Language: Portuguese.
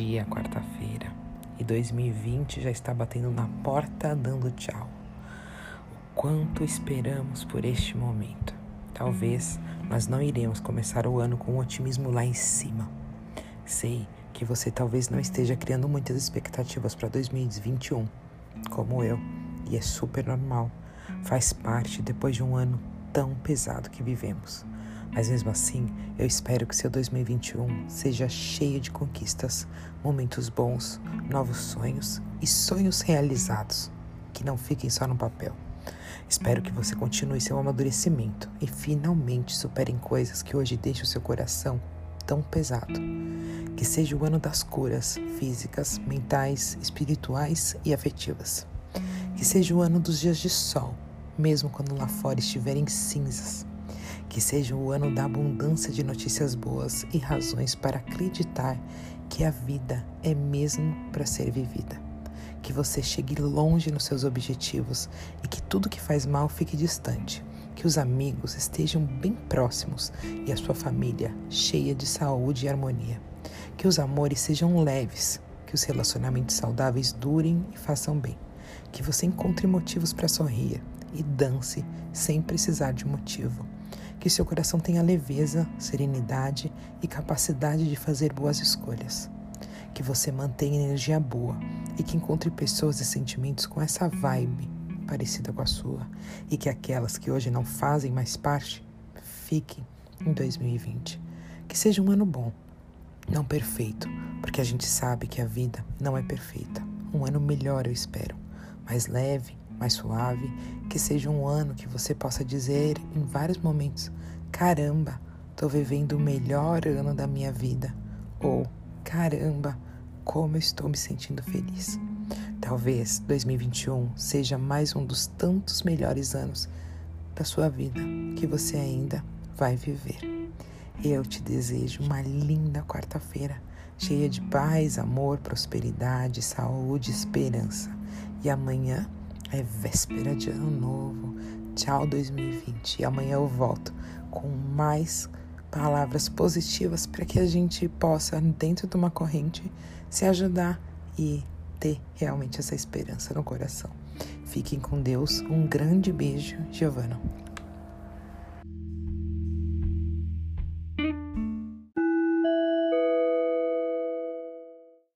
é quarta-feira e 2020 já está batendo na porta dando tchau. O quanto esperamos por este momento. Talvez nós não iremos começar o ano com o otimismo lá em cima. Sei que você talvez não esteja criando muitas expectativas para 2021, como eu, e é super normal. Faz parte depois de um ano tão pesado que vivemos. Mas mesmo assim, eu espero que seu 2021 seja cheio de conquistas, momentos bons, novos sonhos e sonhos realizados, que não fiquem só no papel. Espero que você continue seu amadurecimento e finalmente superem coisas que hoje deixam seu coração tão pesado. Que seja o ano das curas físicas, mentais, espirituais e afetivas. Que seja o ano dos dias de sol, mesmo quando lá fora estiverem cinzas que seja o ano da abundância de notícias boas e razões para acreditar que a vida é mesmo para ser vivida. Que você chegue longe nos seus objetivos e que tudo que faz mal fique distante. Que os amigos estejam bem próximos e a sua família cheia de saúde e harmonia. Que os amores sejam leves, que os relacionamentos saudáveis durem e façam bem. Que você encontre motivos para sorrir e dance sem precisar de motivo que seu coração tenha leveza, serenidade e capacidade de fazer boas escolhas. Que você mantenha energia boa e que encontre pessoas e sentimentos com essa vibe parecida com a sua e que aquelas que hoje não fazem mais parte fiquem em 2020. Que seja um ano bom, não perfeito, porque a gente sabe que a vida não é perfeita. Um ano melhor, eu espero, mais leve, mais suave, que seja um ano que você possa dizer em vários momentos: caramba, estou vivendo o melhor ano da minha vida, ou caramba, como eu estou me sentindo feliz. Talvez 2021 seja mais um dos tantos melhores anos da sua vida que você ainda vai viver. Eu te desejo uma linda quarta-feira, cheia de paz, amor, prosperidade, saúde, esperança. E amanhã é véspera de ano novo. Tchau 2020. E amanhã eu volto com mais palavras positivas para que a gente possa, dentro de uma corrente, se ajudar e ter realmente essa esperança no coração. Fiquem com Deus. Um grande beijo, Giovana.